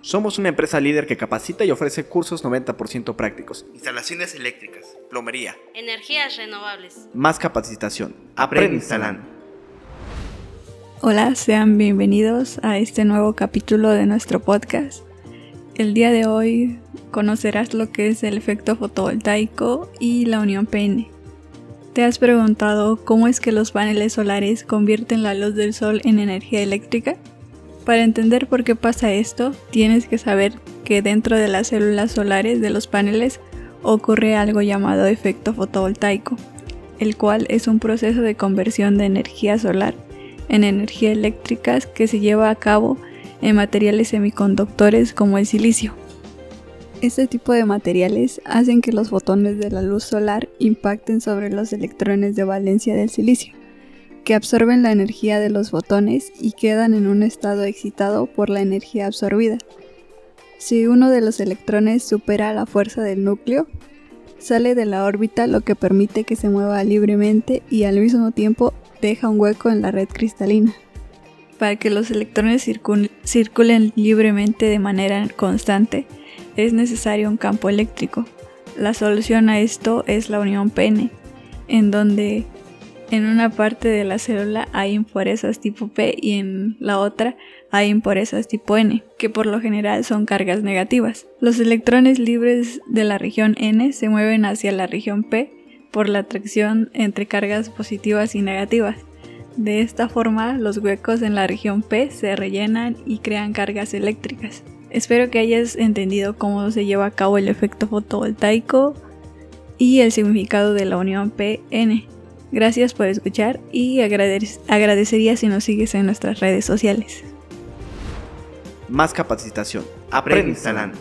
Somos una empresa líder que capacita y ofrece cursos 90% prácticos. Instalaciones eléctricas, Plomería. Energías renovables. Más capacitación. Aprende instalando. Hola, sean bienvenidos a este nuevo capítulo de nuestro podcast. El día de hoy conocerás lo que es el efecto fotovoltaico y la unión PN. ¿Te has preguntado cómo es que los paneles solares convierten la luz del sol en energía eléctrica? Para entender por qué pasa esto, tienes que saber que dentro de las células solares de los paneles ocurre algo llamado efecto fotovoltaico, el cual es un proceso de conversión de energía solar en energía eléctrica que se lleva a cabo en materiales semiconductores como el silicio. Este tipo de materiales hacen que los fotones de la luz solar impacten sobre los electrones de valencia del silicio que absorben la energía de los fotones y quedan en un estado excitado por la energía absorbida. Si uno de los electrones supera la fuerza del núcleo, sale de la órbita lo que permite que se mueva libremente y al mismo tiempo deja un hueco en la red cristalina. Para que los electrones circulen libremente de manera constante, es necesario un campo eléctrico. La solución a esto es la unión PN, en donde en una parte de la célula hay impurezas tipo P y en la otra hay impurezas tipo N, que por lo general son cargas negativas. Los electrones libres de la región N se mueven hacia la región P por la atracción entre cargas positivas y negativas. De esta forma, los huecos en la región P se rellenan y crean cargas eléctricas. Espero que hayas entendido cómo se lleva a cabo el efecto fotovoltaico y el significado de la unión P-N. Gracias por escuchar y agradecería si nos sigues en nuestras redes sociales. Más capacitación. Aprende instalando.